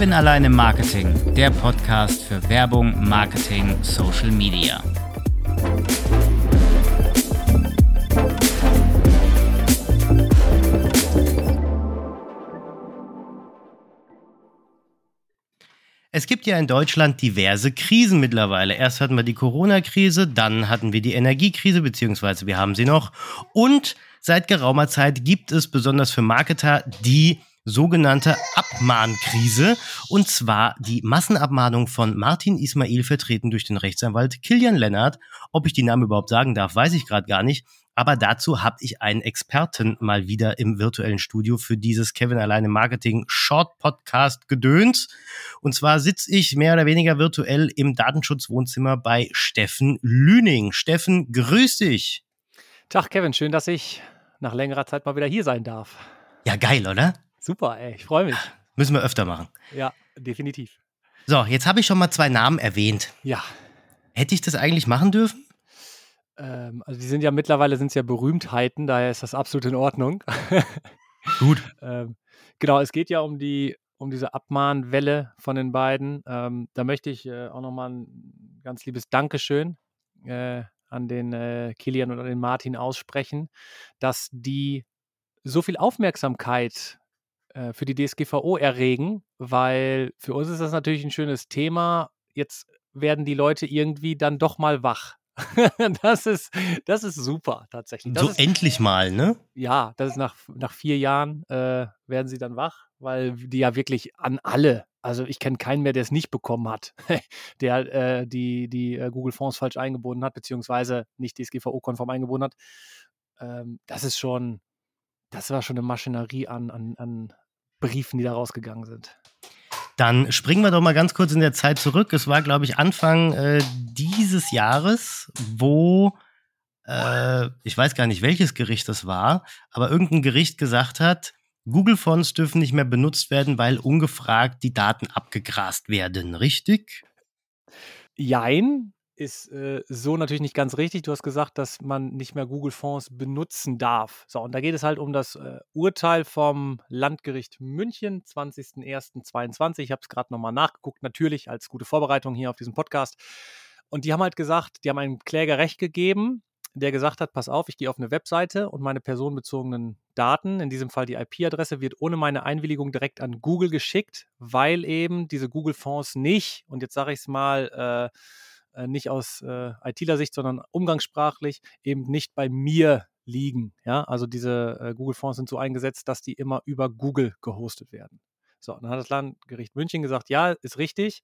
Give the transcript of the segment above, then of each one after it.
Kevin allein im Marketing, der Podcast für Werbung, Marketing, Social Media. Es gibt ja in Deutschland diverse Krisen mittlerweile. Erst hatten wir die Corona-Krise, dann hatten wir die Energiekrise, beziehungsweise wir haben sie noch. Und seit geraumer Zeit gibt es besonders für Marketer die sogenannte Abmahnkrise. Und zwar die Massenabmahnung von Martin Ismail, vertreten durch den Rechtsanwalt Kilian Lennart. Ob ich die Namen überhaupt sagen darf, weiß ich gerade gar nicht. Aber dazu habe ich einen Experten mal wieder im virtuellen Studio für dieses Kevin alleine Marketing Short Podcast gedöns. Und zwar sitze ich mehr oder weniger virtuell im Datenschutzwohnzimmer bei Steffen Lüning. Steffen, grüß dich. Tag Kevin, schön, dass ich nach längerer Zeit mal wieder hier sein darf. Ja, geil, oder? Super, ey, ich freue mich. Müssen wir öfter machen. Ja, definitiv. So, jetzt habe ich schon mal zwei Namen erwähnt. Ja. Hätte ich das eigentlich machen dürfen? Ähm, also die sind ja mittlerweile sind ja Berühmtheiten, daher ist das absolut in Ordnung. Gut. ähm, genau, es geht ja um die um diese Abmahnwelle von den beiden. Ähm, da möchte ich äh, auch nochmal ein ganz liebes Dankeschön äh, an den äh, Kilian und an den Martin aussprechen, dass die so viel Aufmerksamkeit äh, für die DSGVO erregen, weil für uns ist das natürlich ein schönes Thema. Jetzt werden die Leute irgendwie dann doch mal wach. das, ist, das ist super tatsächlich. Das so ist, endlich mal, ne? Ja, das ist nach, nach vier Jahren äh, werden sie dann wach, weil die ja wirklich an alle, also ich kenne keinen mehr, der es nicht bekommen hat, der äh, die, die äh, Google Fonds falsch eingebunden hat, beziehungsweise nicht DSGVO-konform eingebunden hat. Ähm, das ist schon, das war schon eine Maschinerie an, an, an Briefen, die da rausgegangen sind. Dann springen wir doch mal ganz kurz in der Zeit zurück. Es war, glaube ich, Anfang äh, dieses Jahres, wo äh, ich weiß gar nicht, welches Gericht das war, aber irgendein Gericht gesagt hat, Google-Fonds dürfen nicht mehr benutzt werden, weil ungefragt die Daten abgegrast werden, richtig? Jein, ist äh, so natürlich nicht ganz richtig. Du hast gesagt, dass man nicht mehr Google-Fonds benutzen darf. So, und da geht es halt um das äh, Urteil vom Landgericht München, 20.01.22. Ich habe es gerade nochmal nachgeguckt, natürlich als gute Vorbereitung hier auf diesem Podcast. Und die haben halt gesagt, die haben einem Kläger Recht gegeben, der gesagt hat, pass auf, ich gehe auf eine Webseite und meine personenbezogenen Daten, in diesem Fall die IP-Adresse, wird ohne meine Einwilligung direkt an Google geschickt, weil eben diese Google-Fonds nicht, und jetzt sage ich es mal, äh, nicht aus äh, ITler-Sicht, sondern umgangssprachlich eben nicht bei mir liegen. Ja, also diese äh, Google-Fonds sind so eingesetzt, dass die immer über Google gehostet werden. So, dann hat das Landgericht München gesagt, ja, ist richtig.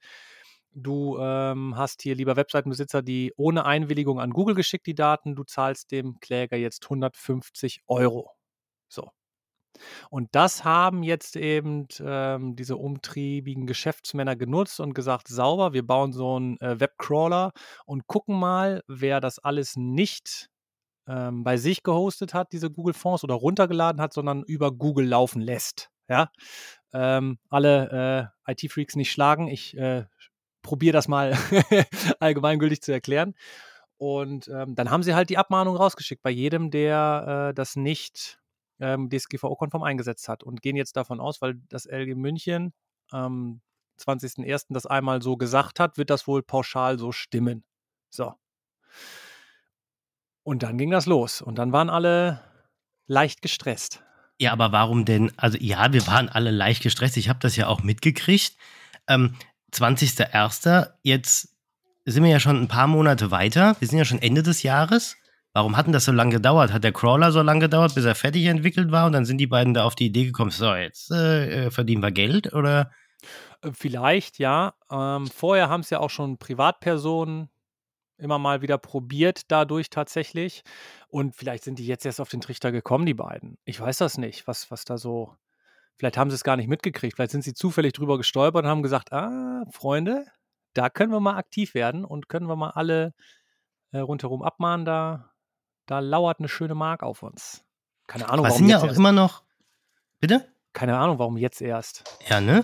Du ähm, hast hier lieber Webseitenbesitzer, die ohne Einwilligung an Google geschickt die Daten. Du zahlst dem Kläger jetzt 150 Euro. So, und das haben jetzt eben ähm, diese umtriebigen Geschäftsmänner genutzt und gesagt, sauber, wir bauen so einen äh, Webcrawler und gucken mal, wer das alles nicht ähm, bei sich gehostet hat, diese Google Fonds oder runtergeladen hat, sondern über Google laufen lässt. Ja, ähm, alle äh, IT-Freaks nicht schlagen. Ich äh, probiere das mal allgemeingültig zu erklären. Und ähm, dann haben sie halt die Abmahnung rausgeschickt bei jedem, der äh, das nicht ähm, DSGVO-konform eingesetzt hat und gehen jetzt davon aus, weil das LG München am 20.01. das einmal so gesagt hat, wird das wohl pauschal so stimmen. So. Und dann ging das los und dann waren alle leicht gestresst. Ja, aber warum denn? Also ja, wir waren alle leicht gestresst. Ich habe das ja auch mitgekriegt. Ähm, 20.01. Jetzt sind wir ja schon ein paar Monate weiter. Wir sind ja schon Ende des Jahres. Warum hat denn das so lange gedauert? Hat der Crawler so lange gedauert, bis er fertig entwickelt war und dann sind die beiden da auf die Idee gekommen, so, jetzt äh, verdienen wir Geld oder? Äh, vielleicht, ja. Ähm, vorher haben es ja auch schon Privatpersonen immer mal wieder probiert, dadurch tatsächlich. Und vielleicht sind die jetzt erst auf den Trichter gekommen, die beiden. Ich weiß das nicht, was, was da so. Vielleicht haben sie es gar nicht mitgekriegt. Vielleicht sind sie zufällig drüber gestolpert und haben gesagt: Ah, Freunde, da können wir mal aktiv werden und können wir mal alle äh, rundherum abmahnen. Da da lauert eine schöne Mark auf uns. Keine Ahnung, Aber warum sind ja auch erst. immer noch. Bitte? Keine Ahnung, warum jetzt erst. Ja, ne?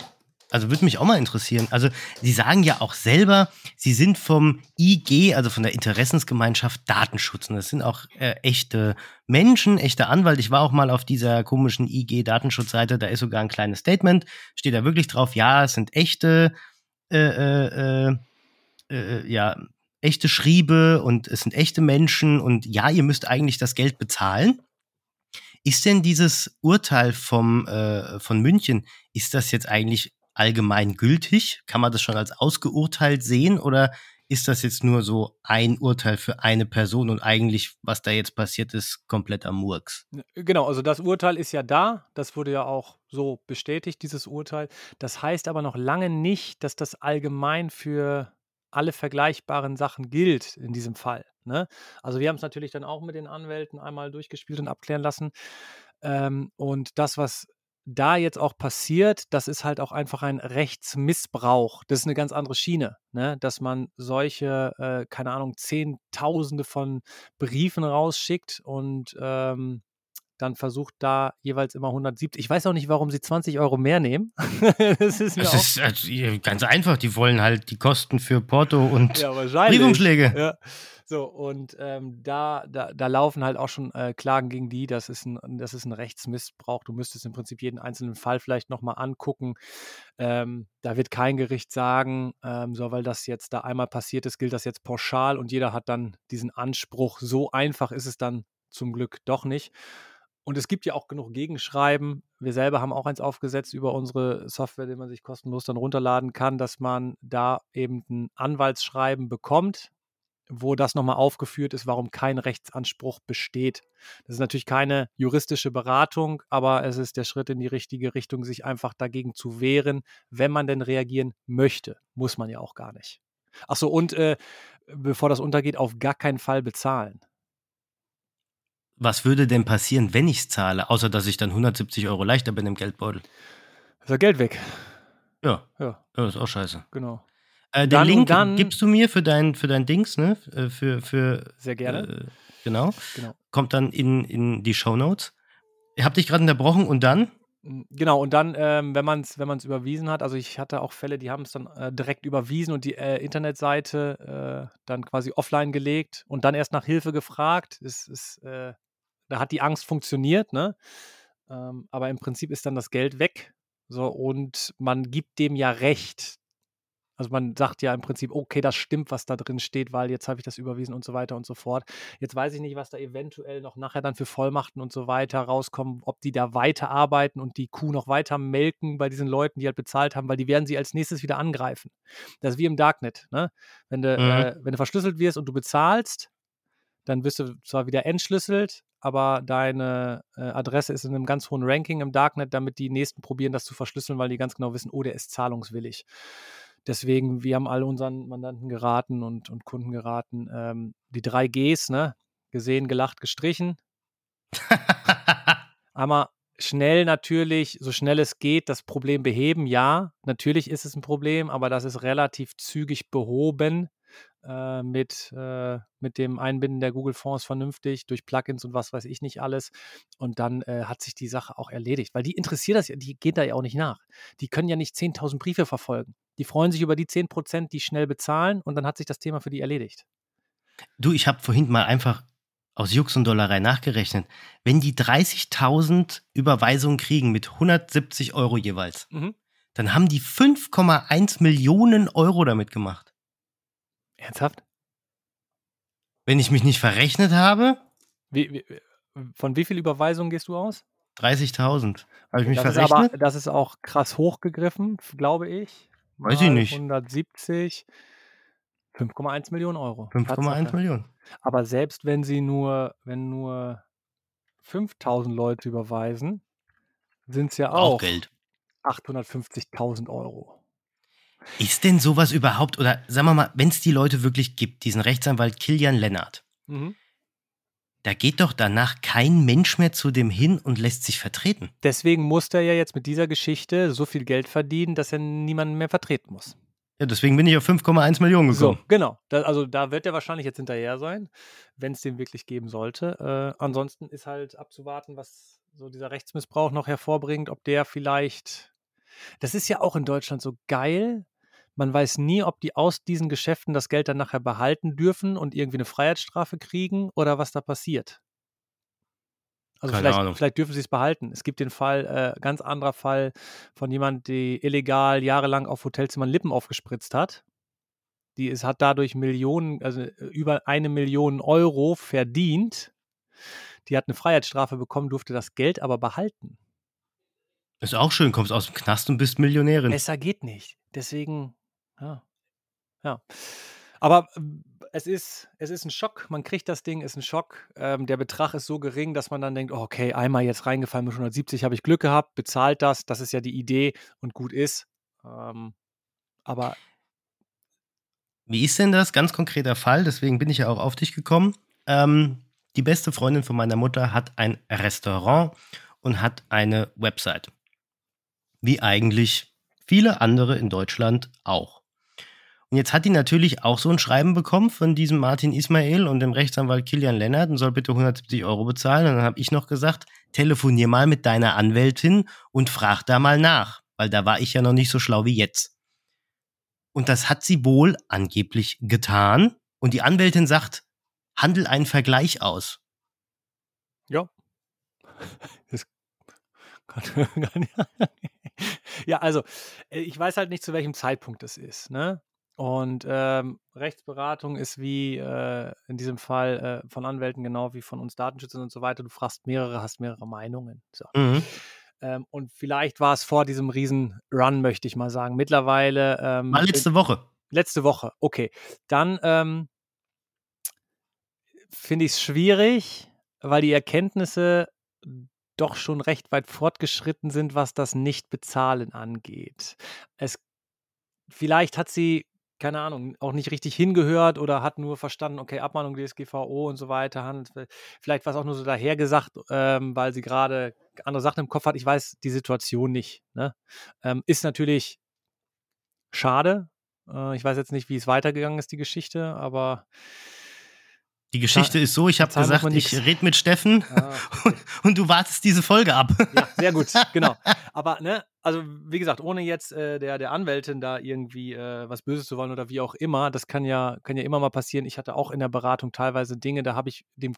Also würde mich auch mal interessieren. Also Sie sagen ja auch selber, Sie sind vom IG, also von der Interessensgemeinschaft Datenschutz. Und das sind auch äh, echte Menschen, echte Anwalt. Ich war auch mal auf dieser komischen IG Datenschutzseite. Da ist sogar ein kleines Statement. Steht da wirklich drauf, ja, es sind echte, äh, äh, äh, äh ja, echte Schriebe und es sind echte Menschen und ja, ihr müsst eigentlich das Geld bezahlen. Ist denn dieses Urteil vom, äh, von München, ist das jetzt eigentlich allgemein gültig? Kann man das schon als ausgeurteilt sehen oder ist das jetzt nur so ein Urteil für eine Person und eigentlich, was da jetzt passiert ist, komplett am Murks? Genau, also das Urteil ist ja da, das wurde ja auch so bestätigt, dieses Urteil. Das heißt aber noch lange nicht, dass das allgemein für alle vergleichbaren Sachen gilt in diesem Fall. Ne? Also wir haben es natürlich dann auch mit den Anwälten einmal durchgespielt und abklären lassen. Ähm, und das, was da jetzt auch passiert, das ist halt auch einfach ein Rechtsmissbrauch. Das ist eine ganz andere Schiene, ne? dass man solche, äh, keine Ahnung, Zehntausende von Briefen rausschickt und ähm, dann versucht da jeweils immer 170. Ich weiß auch nicht, warum sie 20 Euro mehr nehmen. das ist das ist also ganz einfach. Die wollen halt die Kosten für Porto und ja, Briefumschläge. Ja. So, und ähm, da, da, da laufen halt auch schon äh, Klagen gegen die. Das ist, ein, das ist ein Rechtsmissbrauch. Du müsstest im Prinzip jeden einzelnen Fall vielleicht nochmal angucken. Ähm, da wird kein Gericht sagen, ähm, so, weil das jetzt da einmal passiert ist, gilt das jetzt pauschal und jeder hat dann diesen Anspruch. So einfach ist es dann zum Glück doch nicht. Und es gibt ja auch genug Gegenschreiben. Wir selber haben auch eins aufgesetzt über unsere Software, die man sich kostenlos dann runterladen kann, dass man da eben ein Anwaltsschreiben bekommt, wo das nochmal aufgeführt ist, warum kein Rechtsanspruch besteht. Das ist natürlich keine juristische Beratung, aber es ist der Schritt in die richtige Richtung, sich einfach dagegen zu wehren, wenn man denn reagieren möchte. Muss man ja auch gar nicht. Achso, und äh, bevor das untergeht, auf gar keinen Fall bezahlen was würde denn passieren, wenn ich es zahle, außer dass ich dann 170 Euro leichter bin im Geldbeutel? Ist ja Geld weg. Ja. Ja. ja ist auch scheiße. Genau. Äh, den dann, Link dann, gibst du mir für dein, für dein Dings, ne? Äh, für, für, Sehr gerne. Äh, genau. genau. Kommt dann in, in die Show Notes. Ich habe dich gerade unterbrochen und dann? Genau, und dann, ähm, wenn man es wenn überwiesen hat, also ich hatte auch Fälle, die haben es dann äh, direkt überwiesen und die äh, Internetseite äh, dann quasi offline gelegt und dann erst nach Hilfe gefragt. Es ist äh, da hat die Angst funktioniert, ne? Ähm, aber im Prinzip ist dann das Geld weg. So, und man gibt dem ja recht. Also man sagt ja im Prinzip, okay, das stimmt, was da drin steht, weil jetzt habe ich das überwiesen und so weiter und so fort. Jetzt weiß ich nicht, was da eventuell noch nachher dann für Vollmachten und so weiter rauskommen, ob die da weiterarbeiten und die Kuh noch weiter melken bei diesen Leuten, die halt bezahlt haben, weil die werden sie als nächstes wieder angreifen. Das ist wie im Darknet, ne? Wenn du, mhm. äh, wenn du verschlüsselt wirst und du bezahlst, dann wirst du zwar wieder entschlüsselt, aber deine äh, Adresse ist in einem ganz hohen Ranking im Darknet, damit die nächsten probieren, das zu verschlüsseln, weil die ganz genau wissen, oh, der ist zahlungswillig. Deswegen, wir haben all unseren Mandanten geraten und, und Kunden geraten, ähm, die drei Gs, ne? Gesehen, gelacht, gestrichen. Einmal schnell natürlich, so schnell es geht, das Problem beheben. Ja, natürlich ist es ein Problem, aber das ist relativ zügig behoben äh, mit, äh, mit dem Einbinden der Google-Fonds vernünftig durch Plugins und was weiß ich nicht alles. Und dann äh, hat sich die Sache auch erledigt, weil die interessiert das ja, die geht da ja auch nicht nach. Die können ja nicht 10.000 Briefe verfolgen. Die freuen sich über die 10 Prozent, die schnell bezahlen und dann hat sich das Thema für die erledigt. Du, ich habe vorhin mal einfach aus Jux und Dollerei nachgerechnet. Wenn die 30.000 Überweisungen kriegen mit 170 Euro jeweils, mhm. dann haben die 5,1 Millionen Euro damit gemacht. Ernsthaft? Wenn ich mich nicht verrechnet habe? Wie, wie, von wie viel Überweisungen gehst du aus? 30.000. Habe ich mich das verrechnet? Ist aber, das ist auch krass hochgegriffen, glaube ich. Weiß Mal ich nicht. 170, 5,1 Millionen Euro. 5,1 Millionen. Aber selbst wenn sie nur, wenn nur 5000 Leute überweisen, sind es ja auch, auch Geld. 850.000 Euro. Ist denn sowas überhaupt, oder sagen wir mal, wenn es die Leute wirklich gibt, diesen Rechtsanwalt Kilian Lennart, mhm. da geht doch danach kein Mensch mehr zu dem hin und lässt sich vertreten. Deswegen muss er ja jetzt mit dieser Geschichte so viel Geld verdienen, dass er niemanden mehr vertreten muss. Ja, deswegen bin ich auf 5,1 Millionen gekommen. So, genau. Da, also da wird er wahrscheinlich jetzt hinterher sein, wenn es den wirklich geben sollte. Äh, ansonsten ist halt abzuwarten, was so dieser Rechtsmissbrauch noch hervorbringt, ob der vielleicht Das ist ja auch in Deutschland so geil. Man weiß nie, ob die aus diesen Geschäften das Geld dann nachher behalten dürfen und irgendwie eine Freiheitsstrafe kriegen oder was da passiert. Also Keine vielleicht, Ahnung. vielleicht dürfen sie es behalten. Es gibt den Fall, äh, ganz anderer Fall von jemand, die illegal jahrelang auf Hotelzimmern Lippen aufgespritzt hat. Die ist, hat dadurch Millionen, also äh, über eine Million Euro verdient. Die hat eine Freiheitsstrafe bekommen, durfte das Geld aber behalten. Ist auch schön, kommst aus dem Knast und bist Millionärin. Besser geht nicht. Deswegen, ja. Ja. Aber ähm, es ist, es ist ein Schock. Man kriegt das Ding, ist ein Schock. Ähm, der Betrag ist so gering, dass man dann denkt, oh, okay, einmal jetzt reingefallen mit 170 habe ich Glück gehabt, bezahlt das. Das ist ja die Idee und gut ist. Ähm, aber Wie ist denn das? Ganz konkreter Fall, deswegen bin ich ja auch auf dich gekommen. Ähm, die beste Freundin von meiner Mutter hat ein Restaurant und hat eine Website. Wie eigentlich viele andere in Deutschland auch. Und jetzt hat die natürlich auch so ein Schreiben bekommen von diesem Martin Ismail und dem Rechtsanwalt Kilian Lennart und soll bitte 170 Euro bezahlen. Und dann habe ich noch gesagt, telefonier mal mit deiner Anwältin und frag da mal nach, weil da war ich ja noch nicht so schlau wie jetzt. Und das hat sie wohl angeblich getan. Und die Anwältin sagt, handel einen Vergleich aus. ja. Das kann, ja, also äh, ich weiß halt nicht, zu welchem Zeitpunkt es ist. Ne? Und ähm, Rechtsberatung ist wie äh, in diesem Fall äh, von Anwälten genau wie von uns Datenschützern und so weiter. Du fragst mehrere, hast mehrere Meinungen. So. Mhm. Ähm, und vielleicht war es vor diesem riesen Run, möchte ich mal sagen. Mittlerweile. Ähm, War letzte Woche. letzte Woche, okay. Dann ähm, finde ich es schwierig, weil die Erkenntnisse doch schon recht weit fortgeschritten sind, was das Nicht-Bezahlen angeht. Es, vielleicht hat sie, keine Ahnung, auch nicht richtig hingehört oder hat nur verstanden, okay, Abmahnung DSGVO und so weiter, handelt, vielleicht war es auch nur so dahergesagt, ähm, weil sie gerade andere Sachen im Kopf hat. Ich weiß die Situation nicht. Ne? Ähm, ist natürlich schade. Äh, ich weiß jetzt nicht, wie es weitergegangen ist, die Geschichte, aber Die Geschichte ist so, ich habe gesagt, ich rede mit Steffen Ah, und, und du wartest diese Folge ab. Ja, sehr gut, genau. Aber, ne, also wie gesagt, ohne jetzt äh, der, der Anwältin da irgendwie äh, was Böses zu wollen oder wie auch immer, das kann ja, kann ja immer mal passieren. Ich hatte auch in der Beratung teilweise Dinge, da habe ich dem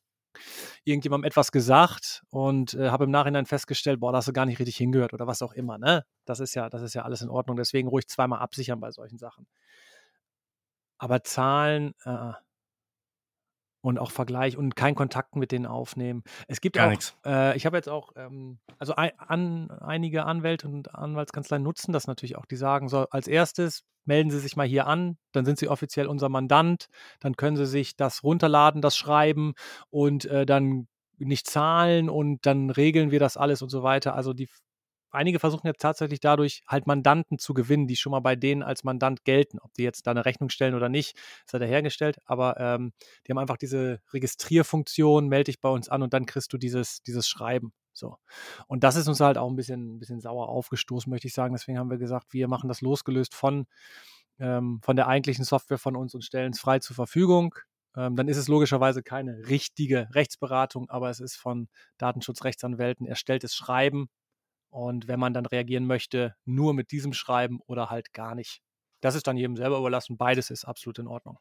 irgendjemandem etwas gesagt und äh, habe im Nachhinein festgestellt, boah, da hast du gar nicht richtig hingehört oder was auch immer, ne? Das ist ja, das ist ja alles in Ordnung. Deswegen ruhig zweimal absichern bei solchen Sachen. Aber Zahlen, äh, und auch Vergleich und keinen Kontakt mit denen aufnehmen. Es gibt Gar auch, nichts. äh, ich habe jetzt auch, ähm, also ein, an, einige Anwälte und Anwaltskanzleien nutzen das natürlich auch. Die sagen so, als erstes melden Sie sich mal hier an, dann sind Sie offiziell unser Mandant, dann können Sie sich das runterladen, das Schreiben und äh, dann nicht zahlen und dann regeln wir das alles und so weiter. Also die einige versuchen jetzt tatsächlich dadurch halt Mandanten zu gewinnen, die schon mal bei denen als Mandant gelten. Ob die jetzt da eine Rechnung stellen oder nicht, ist halt hergestellt. Aber ähm, die haben einfach diese Registrierfunktion, melde dich bei uns an und dann kriegst du dieses, dieses Schreiben. So. Und das ist uns halt auch ein bisschen, ein bisschen sauer aufgestoßen, möchte ich sagen. Deswegen haben wir gesagt, wir machen das losgelöst von, ähm, von der eigentlichen Software von uns und stellen es frei zur Verfügung. Ähm, dann ist es logischerweise keine richtige Rechtsberatung, aber es ist von Datenschutzrechtsanwälten erstelltes Schreiben. Und wenn man dann reagieren möchte, nur mit diesem Schreiben oder halt gar nicht. Das ist dann jedem selber überlassen. Beides ist absolut in Ordnung.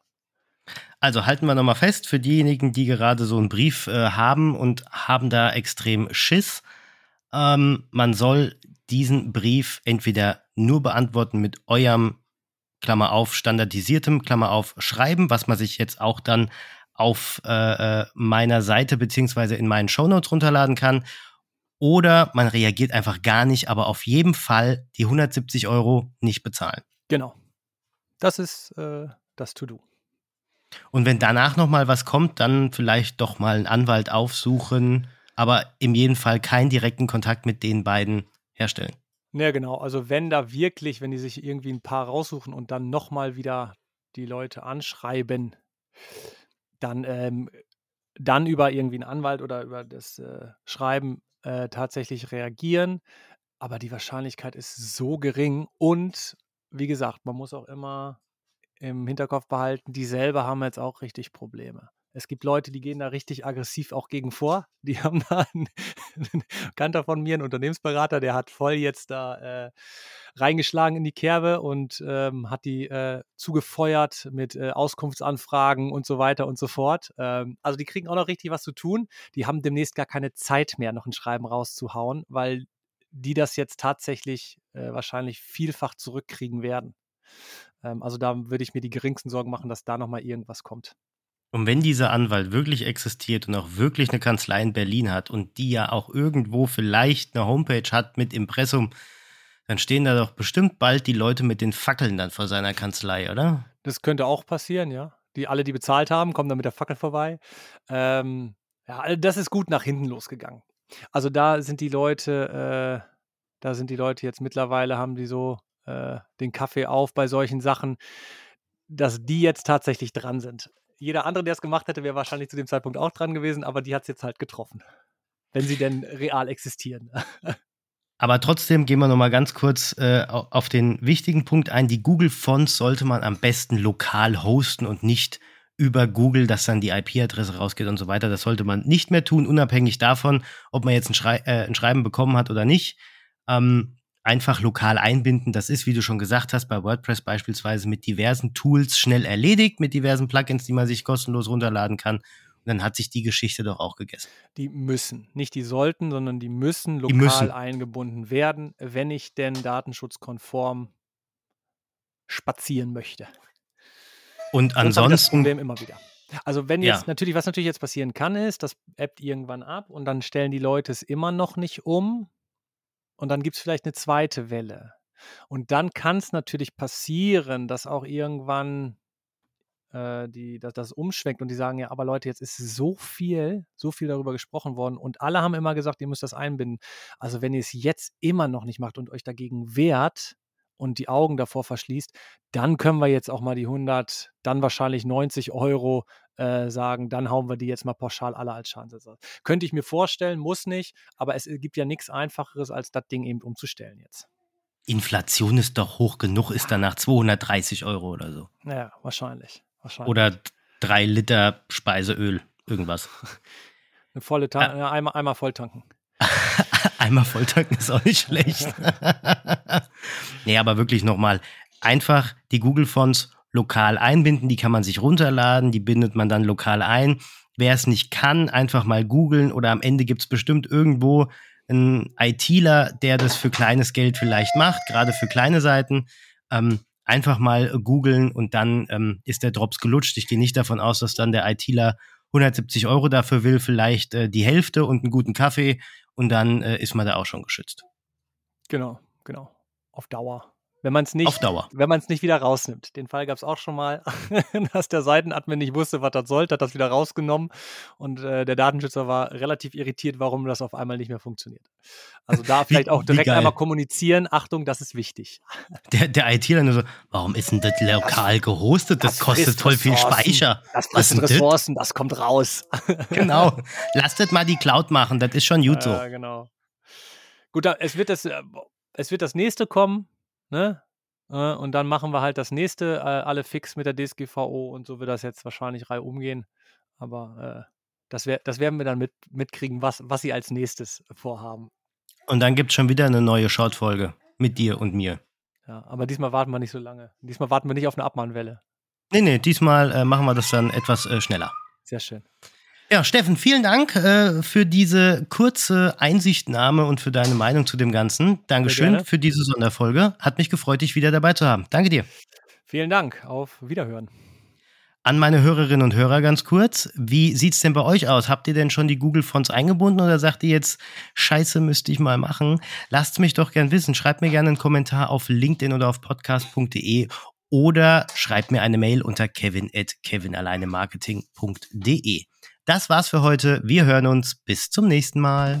Also halten wir nochmal fest, für diejenigen, die gerade so einen Brief äh, haben und haben da extrem Schiss, ähm, man soll diesen Brief entweder nur beantworten mit eurem, Klammer auf, standardisiertem, Klammer auf, Schreiben, was man sich jetzt auch dann auf äh, äh, meiner Seite beziehungsweise in meinen Shownotes runterladen kann. Oder man reagiert einfach gar nicht, aber auf jeden Fall die 170 Euro nicht bezahlen. Genau. Das ist äh, das To-Do. Und wenn danach noch mal was kommt, dann vielleicht doch mal einen Anwalt aufsuchen, aber im jeden Fall keinen direkten Kontakt mit den beiden herstellen. Ja, genau. Also wenn da wirklich, wenn die sich irgendwie ein paar raussuchen und dann nochmal wieder die Leute anschreiben, dann, ähm, dann über irgendwie einen Anwalt oder über das äh, Schreiben äh, tatsächlich reagieren. Aber die Wahrscheinlichkeit ist so gering. Und wie gesagt, man muss auch immer im Hinterkopf behalten, die selber haben jetzt auch richtig Probleme. Es gibt Leute, die gehen da richtig aggressiv auch gegen vor. Die haben da einen, einen Kanter von mir, einen Unternehmensberater, der hat voll jetzt da äh, reingeschlagen in die Kerbe und ähm, hat die äh, zugefeuert mit äh, Auskunftsanfragen und so weiter und so fort. Ähm, also die kriegen auch noch richtig was zu tun. Die haben demnächst gar keine Zeit mehr, noch ein Schreiben rauszuhauen, weil die das jetzt tatsächlich äh, wahrscheinlich vielfach zurückkriegen werden. Ähm, also da würde ich mir die geringsten Sorgen machen, dass da nochmal irgendwas kommt. Und wenn dieser Anwalt wirklich existiert und auch wirklich eine Kanzlei in Berlin hat und die ja auch irgendwo vielleicht eine Homepage hat mit Impressum, dann stehen da doch bestimmt bald die Leute mit den Fackeln dann vor seiner Kanzlei, oder? Das könnte auch passieren, ja. Die alle, die bezahlt haben, kommen dann mit der Fackel vorbei. Ähm, ja, das ist gut nach hinten losgegangen. Also da sind die Leute, äh, da sind die Leute jetzt mittlerweile, haben die so äh, den Kaffee auf bei solchen Sachen, dass die jetzt tatsächlich dran sind jeder andere, der es gemacht hätte, wäre wahrscheinlich zu dem Zeitpunkt auch dran gewesen, aber die hat es jetzt halt getroffen. Wenn sie denn real existieren. Aber trotzdem gehen wir nochmal ganz kurz äh, auf den wichtigen Punkt ein. Die Google-Fonts sollte man am besten lokal hosten und nicht über Google, dass dann die IP-Adresse rausgeht und so weiter. Das sollte man nicht mehr tun, unabhängig davon, ob man jetzt ein, Schrei äh, ein Schreiben bekommen hat oder nicht. Ähm, einfach lokal einbinden. Das ist, wie du schon gesagt hast, bei WordPress beispielsweise mit diversen Tools schnell erledigt, mit diversen Plugins, die man sich kostenlos runterladen kann. Und dann hat sich die Geschichte doch auch gegessen. Die müssen, nicht die sollten, sondern die müssen lokal die müssen. eingebunden werden, wenn ich denn datenschutzkonform spazieren möchte. Und ansonsten. Das Problem immer wieder. Also wenn jetzt ja. natürlich, was natürlich jetzt passieren kann, ist, das appt irgendwann ab und dann stellen die Leute es immer noch nicht um und dann gibt es vielleicht eine zweite Welle. Und dann kann es natürlich passieren, dass auch irgendwann äh, die, dass das umschwenkt und die sagen, ja, aber Leute, jetzt ist so viel, so viel darüber gesprochen worden und alle haben immer gesagt, ihr müsst das einbinden. Also wenn ihr es jetzt immer noch nicht macht und euch dagegen wehrt, und die Augen davor verschließt, dann können wir jetzt auch mal die 100, dann wahrscheinlich 90 Euro äh, sagen, dann hauen wir die jetzt mal pauschal alle als Schadensersatz. Könnte ich mir vorstellen, muss nicht, aber es gibt ja nichts Einfacheres, als das Ding eben umzustellen jetzt. Inflation ist doch hoch genug, ist danach 230 Euro oder so. Ja, wahrscheinlich. wahrscheinlich. Oder drei Liter Speiseöl, irgendwas. Eine volle Tank, ja. einmal, einmal voll tanken. Einmal volltanken ist auch nicht schlecht. nee, aber wirklich nochmal, einfach die Google-Fonts lokal einbinden, die kann man sich runterladen, die bindet man dann lokal ein. Wer es nicht kann, einfach mal googeln oder am Ende gibt es bestimmt irgendwo einen ITler, der das für kleines Geld vielleicht macht, gerade für kleine Seiten. Ähm, einfach mal googeln und dann ähm, ist der Drops gelutscht. Ich gehe nicht davon aus, dass dann der ITler 170 Euro dafür will, vielleicht äh, die Hälfte und einen guten Kaffee und dann äh, ist man da auch schon geschützt. Genau, genau. Auf Dauer. Wenn man es nicht, Auf Dauer. wenn man es nicht wieder rausnimmt. Den Fall gab es auch schon mal, dass der Seitenadmin nicht wusste, was das sollte, hat das wieder rausgenommen und äh, der Datenschützer war relativ irritiert, warum das auf einmal nicht mehr funktioniert. Also da vielleicht auch direkt einmal kommunizieren. Achtung, das ist wichtig. Der, der ITler nur so, warum ist denn das lokal gehostet? Das, das kostet voll viel Speicher. Das kostet Ressourcen, das? das kommt raus. genau. Lasst mal die Cloud machen, das ist schon gut so. Ja, genau. Gut, es wird das, äh, es wird das nächste kommen ne? Äh, und dann machen wir halt das nächste, äh, alle fix mit der DSGVO und so wird das jetzt wahrscheinlich rei umgehen. Aber äh, das, wär, das werden wir dann mit, mitkriegen, was, was sie als nächstes vorhaben. Und dann gibt es schon wieder eine neue Shortfolge mit dir und mir. Ja, aber diesmal warten wir nicht so lange. Diesmal warten wir nicht auf eine Abmahnwelle. Nee, nee, diesmal äh, machen wir das dann etwas schneller. Sehr schön. Ja, Steffen, vielen Dank äh, für diese kurze Einsichtnahme und für deine Meinung zu dem Ganzen. Dankeschön für diese Sonderfolge. Hat mich gefreut, dich wieder dabei zu haben. Danke dir. Vielen Dank. Auf Wiederhören. An meine Hörerinnen und Hörer ganz kurz. Wie sieht's denn bei euch aus? Habt ihr denn schon die Google Fonts eingebunden oder sagt ihr jetzt, Scheiße, müsste ich mal machen? Lasst mich doch gern wissen. Schreibt mir gerne einen Kommentar auf LinkedIn oder auf podcast.de oder schreibt mir eine Mail unter kevin at kevinalleinemarketing.de. Das war's für heute. Wir hören uns. Bis zum nächsten Mal.